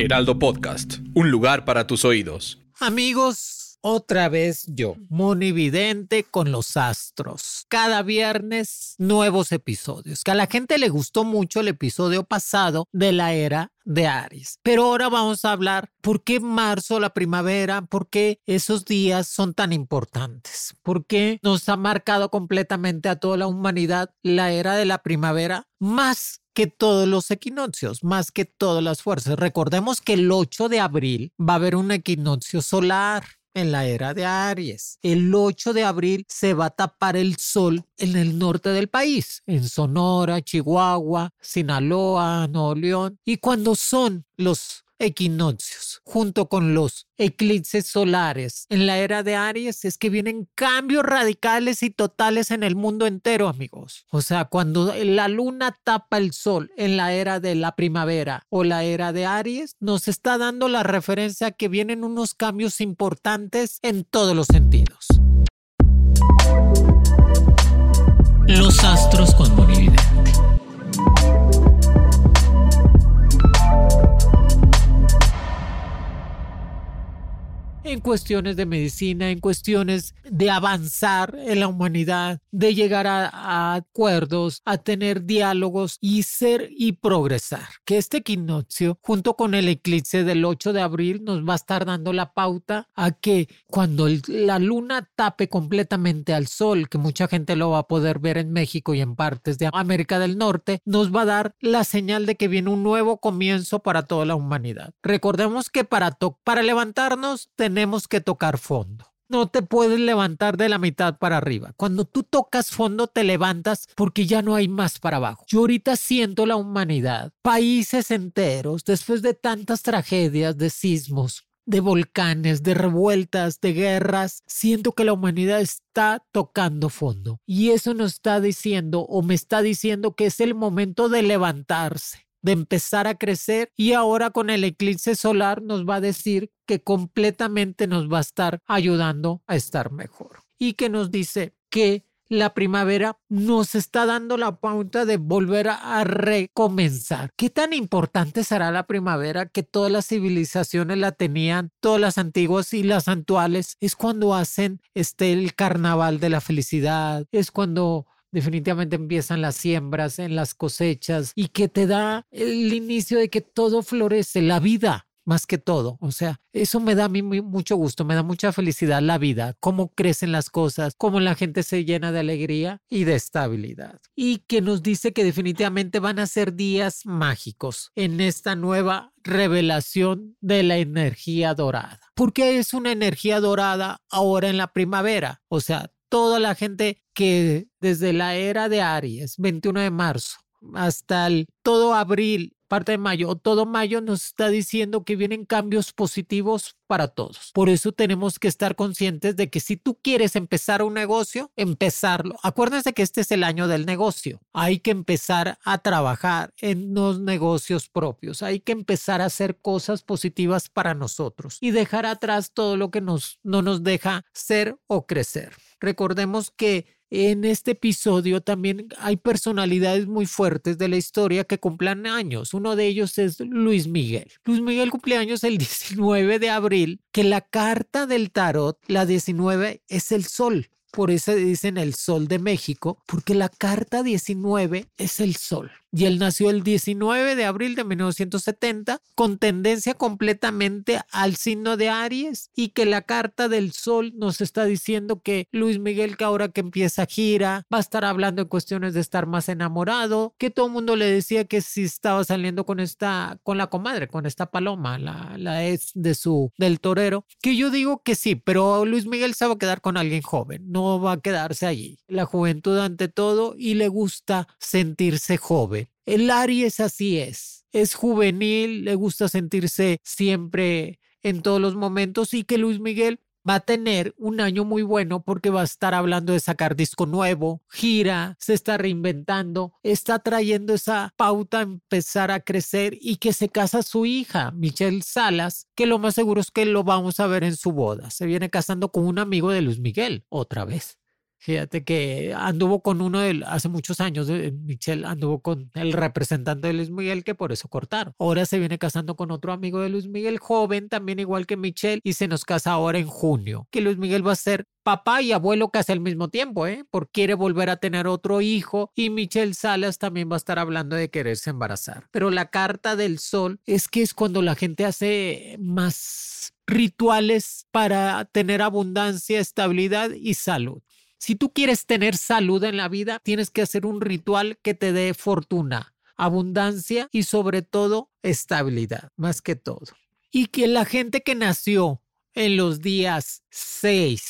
Heraldo Podcast, un lugar para tus oídos. Amigos, otra vez yo, monividente con los astros. Cada viernes, nuevos episodios. Que a la gente le gustó mucho el episodio pasado de la era de Aries. Pero ahora vamos a hablar por qué marzo, la primavera, por qué esos días son tan importantes. ¿Por qué nos ha marcado completamente a toda la humanidad la era de la primavera más que todos los equinoccios, más que todas las fuerzas. Recordemos que el 8 de abril va a haber un equinoccio solar en la era de Aries. El 8 de abril se va a tapar el sol en el norte del país, en Sonora, Chihuahua, Sinaloa, Nuevo León. Y cuando son los equinoccios, junto con los eclipses solares en la era de Aries, es que vienen cambios radicales y totales en el mundo entero, amigos. O sea, cuando la luna tapa el sol en la era de la primavera o la era de Aries, nos está dando la referencia que vienen unos cambios importantes en todos los sentidos. Los astros con Monividente. En cuestiones de medicina, en cuestiones de avanzar en la humanidad, de llegar a, a, acuerdos, a tener diálogos y ser y progresar. Que este equinoccio, junto con el eclipse del 8 de abril, nos va a estar dando la pauta a que cuando el, la luna tape completamente al sol, que mucha gente lo va a poder ver en México y en partes de América del Norte, nos va a dar la señal de que viene un nuevo comienzo para toda la humanidad. Recordemos que para, para levantarnos tenemos que tocar fondo. No te puedes levantar de la mitad para arriba. Cuando tú tocas fondo te levantas porque ya no hay más para abajo. Yo ahorita siento la humanidad, países enteros, después de tantas tragedias, de sismos, de volcanes, de revueltas, de guerras, siento que la humanidad está tocando fondo. Y eso nos está diciendo o me está diciendo que es el momento de levantarse de empezar a crecer y ahora con el eclipse solar nos va a decir que completamente nos va a estar ayudando a estar mejor y que nos dice que la primavera nos está dando la pauta de volver a recomenzar. ¿Qué tan importante será la primavera que todas las civilizaciones la tenían, todas las antiguas y las actuales? Es cuando hacen este el carnaval de la felicidad, es cuando definitivamente empiezan las siembras, en las cosechas y que te da el inicio de que todo florece, la vida más que todo. O sea, eso me da a mí mucho gusto, me da mucha felicidad la vida, cómo crecen las cosas, cómo la gente se llena de alegría y de estabilidad. Y que nos dice que definitivamente van a ser días mágicos en esta nueva revelación de la energía dorada. Porque es una energía dorada ahora en la primavera. O sea, toda la gente que desde la era de Aries, 21 de marzo, hasta el todo abril, parte de mayo, todo mayo nos está diciendo que vienen cambios positivos para todos. Por eso tenemos que estar conscientes de que si tú quieres empezar un negocio, empezarlo. Acuérdense que este es el año del negocio. Hay que empezar a trabajar en los negocios propios. Hay que empezar a hacer cosas positivas para nosotros y dejar atrás todo lo que nos, no nos deja ser o crecer. Recordemos que en este episodio también hay personalidades muy fuertes de la historia que cumplan años. Uno de ellos es Luis Miguel. Luis Miguel cumple años el 19 de abril, que la carta del tarot, la 19, es el sol. Por eso dicen el sol de México, porque la carta 19 es el sol y él nació el 19 de abril de 1970 con tendencia completamente al signo de Aries y que la carta del sol nos está diciendo que Luis Miguel que ahora que empieza gira va a estar hablando en cuestiones de estar más enamorado, que todo el mundo le decía que si estaba saliendo con esta con la comadre, con esta paloma, la, la ex de su del torero, que yo digo que sí, pero Luis Miguel se va a quedar con alguien joven, no va a quedarse allí. La juventud ante todo y le gusta sentirse joven el Aries así es. Es juvenil, le gusta sentirse siempre en todos los momentos y que Luis Miguel va a tener un año muy bueno porque va a estar hablando de sacar disco nuevo, gira, se está reinventando, está trayendo esa pauta a empezar a crecer y que se casa su hija, Michelle Salas, que lo más seguro es que lo vamos a ver en su boda. Se viene casando con un amigo de Luis Miguel, otra vez. Fíjate que anduvo con uno de, hace muchos años, eh, Michelle anduvo con el representante de Luis Miguel que por eso cortaron. Ahora se viene casando con otro amigo de Luis Miguel, joven también igual que Michelle, y se nos casa ahora en junio. Que Luis Miguel va a ser papá y abuelo casi al mismo tiempo, ¿eh? Porque quiere volver a tener otro hijo y Michelle Salas también va a estar hablando de quererse embarazar. Pero la carta del sol es que es cuando la gente hace más rituales para tener abundancia, estabilidad y salud. Si tú quieres tener salud en la vida, tienes que hacer un ritual que te dé fortuna, abundancia y sobre todo estabilidad, más que todo. Y que la gente que nació en los días 6,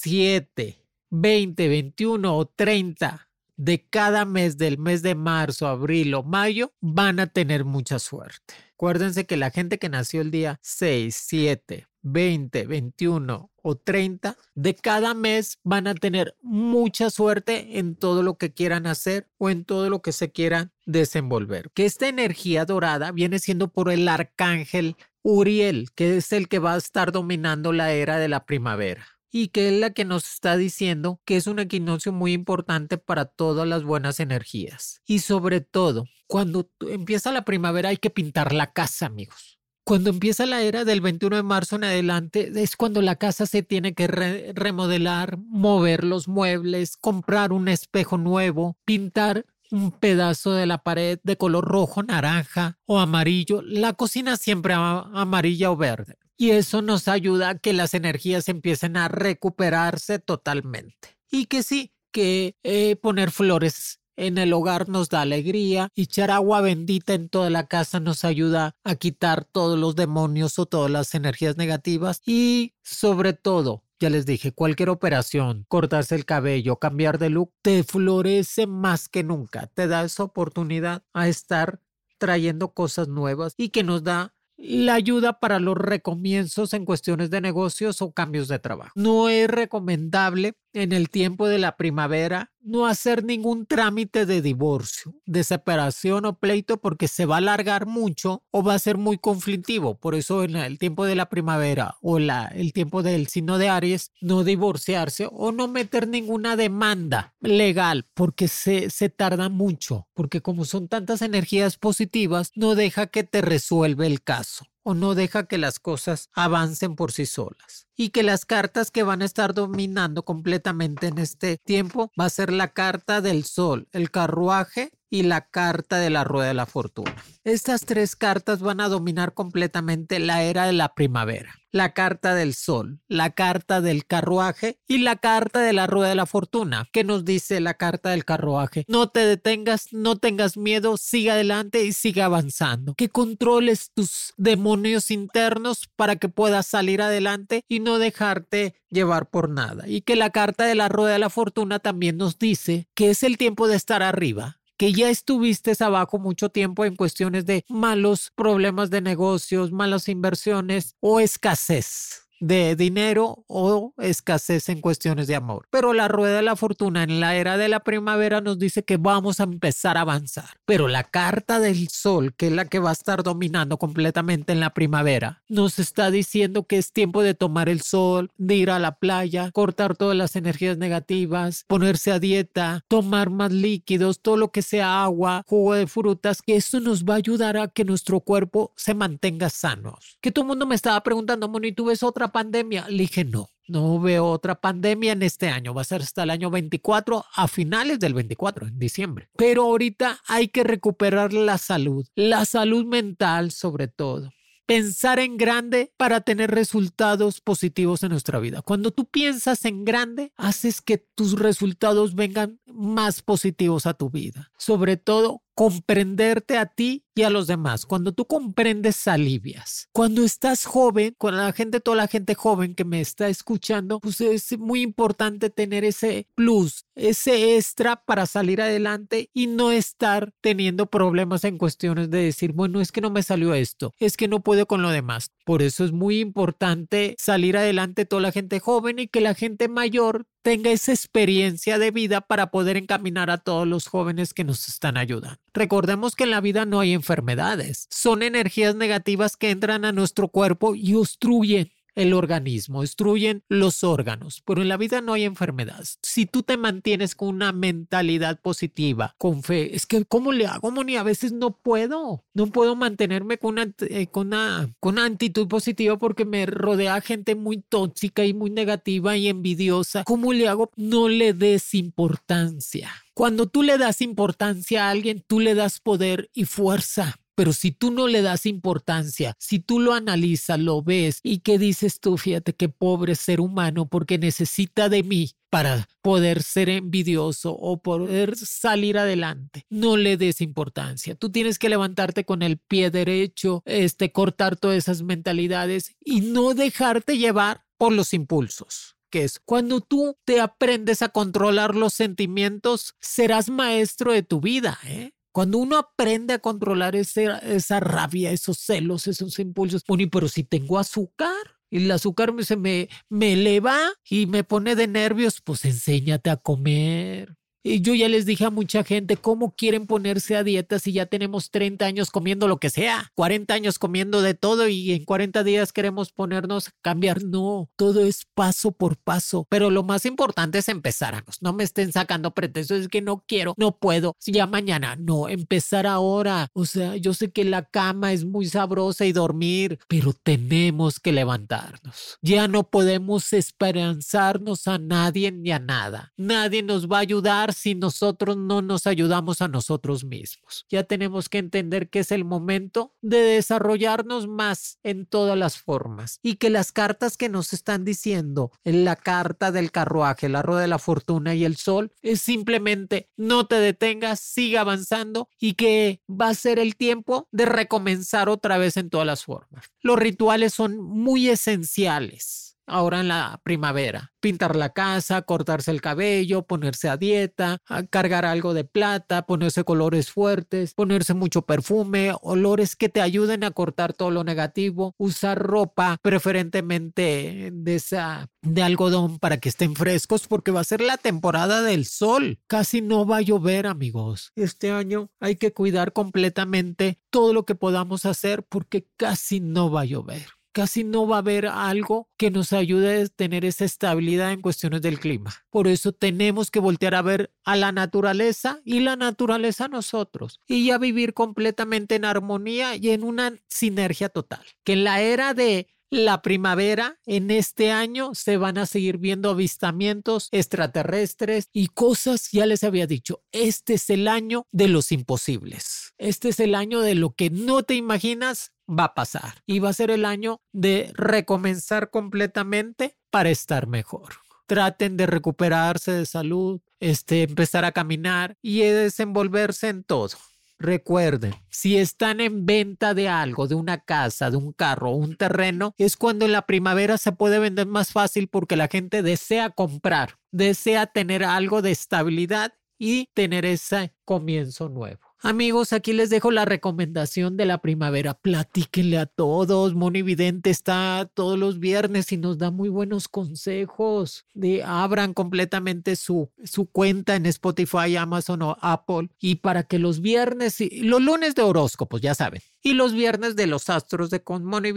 7, 20, 21 o 30 de cada mes del mes de marzo, abril o mayo van a tener mucha suerte. Acuérdense que la gente que nació el día 6, 7, 20, 21 o 30 de cada mes van a tener mucha suerte en todo lo que quieran hacer o en todo lo que se quieran desenvolver. Que esta energía dorada viene siendo por el arcángel Uriel, que es el que va a estar dominando la era de la primavera y que es la que nos está diciendo que es un equinoccio muy importante para todas las buenas energías. Y sobre todo, cuando empieza la primavera hay que pintar la casa, amigos. Cuando empieza la era del 21 de marzo en adelante, es cuando la casa se tiene que remodelar, mover los muebles, comprar un espejo nuevo, pintar un pedazo de la pared de color rojo, naranja o amarillo. La cocina siempre amarilla o verde y eso nos ayuda a que las energías empiecen a recuperarse totalmente. Y que sí, que eh, poner flores en el hogar nos da alegría, y echar agua bendita en toda la casa nos ayuda a quitar todos los demonios o todas las energías negativas y sobre todo ya les dije, cualquier operación, cortarse el cabello, cambiar de look, te florece más que nunca. Te da esa oportunidad a estar trayendo cosas nuevas y que nos da la ayuda para los recomienzos en cuestiones de negocios o cambios de trabajo. No es recomendable en el tiempo de la primavera no hacer ningún trámite de divorcio, de separación o pleito porque se va a alargar mucho o va a ser muy conflictivo. Por eso en el tiempo de la primavera o la, el tiempo del signo de Aries, no divorciarse o no meter ninguna demanda legal porque se, se tarda mucho, porque como son tantas energías positivas, no deja que te resuelva el caso o no deja que las cosas avancen por sí solas. Y que las cartas que van a estar dominando completamente en este tiempo va a ser la carta del sol, el carruaje y la carta de la rueda de la fortuna. Estas tres cartas van a dominar completamente la era de la primavera. La carta del sol, la carta del carruaje y la carta de la rueda de la fortuna. ¿Qué nos dice la carta del carruaje? No te detengas, no tengas miedo, sigue adelante y sigue avanzando. Que controles tus demonios internos para que puedas salir adelante y no dejarte llevar por nada. Y que la carta de la rueda de la fortuna también nos dice que es el tiempo de estar arriba, que ya estuviste abajo mucho tiempo en cuestiones de malos problemas de negocios, malas inversiones o escasez de dinero o escasez en cuestiones de amor. Pero la rueda de la fortuna en la era de la primavera nos dice que vamos a empezar a avanzar. Pero la carta del sol, que es la que va a estar dominando completamente en la primavera, nos está diciendo que es tiempo de tomar el sol, de ir a la playa, cortar todas las energías negativas, ponerse a dieta, tomar más líquidos, todo lo que sea agua, jugo de frutas, que eso nos va a ayudar a que nuestro cuerpo se mantenga sanos. Que todo el mundo me estaba preguntando, Moni, ¿tú ves otra pandemia? Le dije, no, no veo otra pandemia en este año. Va a ser hasta el año 24, a finales del 24, en diciembre. Pero ahorita hay que recuperar la salud, la salud mental sobre todo pensar en grande para tener resultados positivos en nuestra vida. Cuando tú piensas en grande, haces que tus resultados vengan más positivos a tu vida. Sobre todo, comprenderte a ti y a los demás. Cuando tú comprendes, alivias. Cuando estás joven, con la gente, toda la gente joven que me está escuchando, pues es muy importante tener ese plus, ese extra para salir adelante y no estar teniendo problemas en cuestiones de decir, bueno, es que no me salió esto, es que no puedo con lo demás. Por eso es muy importante salir adelante toda la gente joven y que la gente mayor tenga esa experiencia de vida para poder encaminar a todos los jóvenes que nos están ayudando. Recordemos que en la vida no hay enfermedades, son energías negativas que entran a nuestro cuerpo y obstruyen el organismo, destruyen los órganos, pero en la vida no hay enfermedades. Si tú te mantienes con una mentalidad positiva, con fe, es que ¿cómo le hago, Moni? A veces no puedo, no puedo mantenerme con una, eh, con una, con una actitud positiva porque me rodea gente muy tóxica y muy negativa y envidiosa. ¿Cómo le hago? No le des importancia. Cuando tú le das importancia a alguien, tú le das poder y fuerza. Pero si tú no le das importancia, si tú lo analizas, lo ves y qué dices tú, fíjate qué pobre ser humano porque necesita de mí para poder ser envidioso o poder salir adelante. No le des importancia. Tú tienes que levantarte con el pie derecho, este cortar todas esas mentalidades y no dejarte llevar por los impulsos que es cuando tú te aprendes a controlar los sentimientos, serás maestro de tu vida. ¿eh? Cuando uno aprende a controlar esa rabia, esos celos, esos impulsos, bueno, pero si tengo azúcar, y el azúcar se me, me eleva y me pone de nervios, pues enséñate a comer. Yo ya les dije a mucha gente cómo quieren ponerse a dieta si ya tenemos 30 años comiendo lo que sea, 40 años comiendo de todo y en 40 días queremos ponernos a cambiar. No, todo es paso por paso. Pero lo más importante es empezar. No me estén sacando pretextos, es que no quiero, no puedo. Si ya mañana, no, empezar ahora. O sea, yo sé que la cama es muy sabrosa y dormir, pero tenemos que levantarnos. Ya no podemos esperanzarnos a nadie ni a nada. Nadie nos va a ayudar si nosotros no nos ayudamos a nosotros mismos. Ya tenemos que entender que es el momento de desarrollarnos más en todas las formas y que las cartas que nos están diciendo en la carta del carruaje, la rueda de la fortuna y el sol es simplemente no te detengas, siga avanzando y que va a ser el tiempo de recomenzar otra vez en todas las formas. Los rituales son muy esenciales ahora en la primavera. Pintar la casa, cortarse el cabello, ponerse a dieta, cargar algo de plata, ponerse colores fuertes, ponerse mucho perfume, olores que te ayuden a cortar todo lo negativo, usar ropa preferentemente de esa de algodón para que estén frescos porque va a ser la temporada del sol. Casi no va a llover, amigos. Este año hay que cuidar completamente todo lo que podamos hacer porque casi no va a llover casi no va a haber algo que nos ayude a tener esa estabilidad en cuestiones del clima. Por eso tenemos que voltear a ver a la naturaleza y la naturaleza a nosotros y ya vivir completamente en armonía y en una sinergia total. Que en la era de la primavera, en este año se van a seguir viendo avistamientos extraterrestres y cosas, ya les había dicho, este es el año de los imposibles. Este es el año de lo que no te imaginas va a pasar y va a ser el año de recomenzar completamente para estar mejor. Traten de recuperarse de salud, este, empezar a caminar y desenvolverse en todo. Recuerden, si están en venta de algo, de una casa, de un carro un terreno, es cuando en la primavera se puede vender más fácil porque la gente desea comprar, desea tener algo de estabilidad y tener ese comienzo nuevo. Amigos, aquí les dejo la recomendación de la primavera. Platíquenle a todos. Moni Vidente está todos los viernes y nos da muy buenos consejos. De, abran completamente su, su cuenta en Spotify, Amazon o Apple. Y para que los viernes, y, los lunes de horóscopos, ya saben. Y los viernes de los astros de con Moni.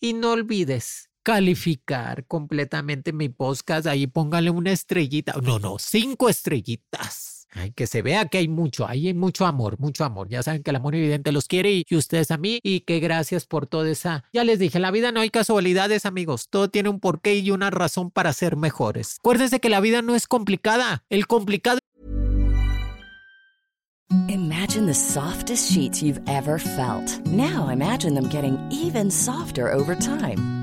Y no olvides calificar completamente mi podcast. Ahí póngale una estrellita. No, no, cinco estrellitas Ay, que se vea que hay mucho, hay mucho amor, mucho amor. Ya saben que el amor evidente los quiere y, ustedes a mí y que gracias por toda esa. Ya les dije, la vida no hay casualidades, amigos. Todo tiene un porqué y una razón para ser mejores. Acuérdense que la vida no es complicada. El complicado. Imagine the softest sheets you've ever felt. Now imagine them getting even softer over time.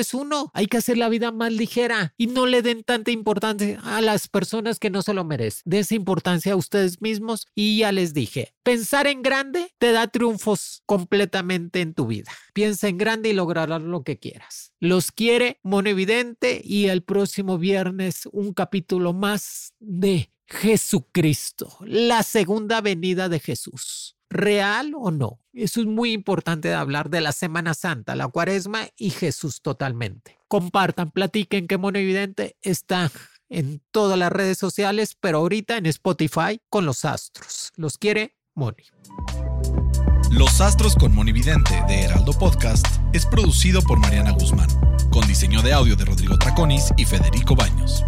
Es uno. Hay que hacer la vida más ligera y no le den tanta importancia a las personas que no se lo merecen. Den esa importancia a ustedes mismos y ya les dije, pensar en grande te da triunfos completamente en tu vida. Piensa en grande y lograrás lo que quieras. Los quiere Monevidente y el próximo viernes un capítulo más de Jesucristo, la segunda venida de Jesús real o no. Eso es muy importante de hablar de la Semana Santa, la Cuaresma y Jesús totalmente. Compartan, platiquen que Mono Evidente está en todas las redes sociales, pero ahorita en Spotify con los astros. Los quiere Moni. Los Astros con Monividente de Heraldo Podcast es producido por Mariana Guzmán, con diseño de audio de Rodrigo Traconis y Federico Baños.